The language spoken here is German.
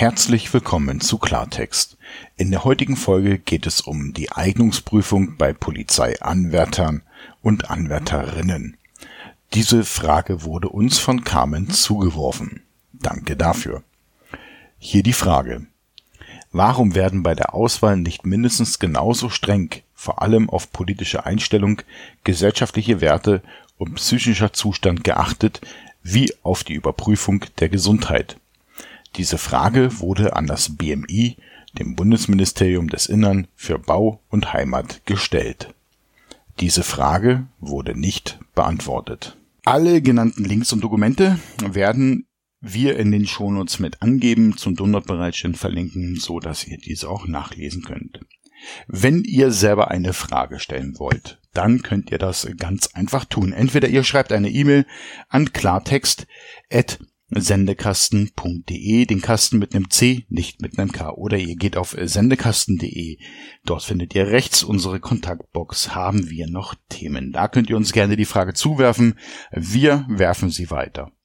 Herzlich willkommen zu Klartext. In der heutigen Folge geht es um die Eignungsprüfung bei Polizeianwärtern und Anwärterinnen. Diese Frage wurde uns von Carmen zugeworfen. Danke dafür. Hier die Frage. Warum werden bei der Auswahl nicht mindestens genauso streng, vor allem auf politische Einstellung, gesellschaftliche Werte und psychischer Zustand geachtet, wie auf die Überprüfung der Gesundheit? Diese Frage wurde an das BMI, dem Bundesministerium des Innern für Bau und Heimat, gestellt. Diese Frage wurde nicht beantwortet. Alle genannten Links und Dokumente werden wir in den Shownotes mit angeben, zum Download-Bereitstellen verlinken, so dass ihr diese auch nachlesen könnt. Wenn ihr selber eine Frage stellen wollt, dann könnt ihr das ganz einfach tun. Entweder ihr schreibt eine E-Mail an klartext@ sendekasten.de, den Kasten mit einem C, nicht mit einem K. Oder ihr geht auf sendekasten.de. Dort findet ihr rechts unsere Kontaktbox. Haben wir noch Themen? Da könnt ihr uns gerne die Frage zuwerfen. Wir werfen sie weiter.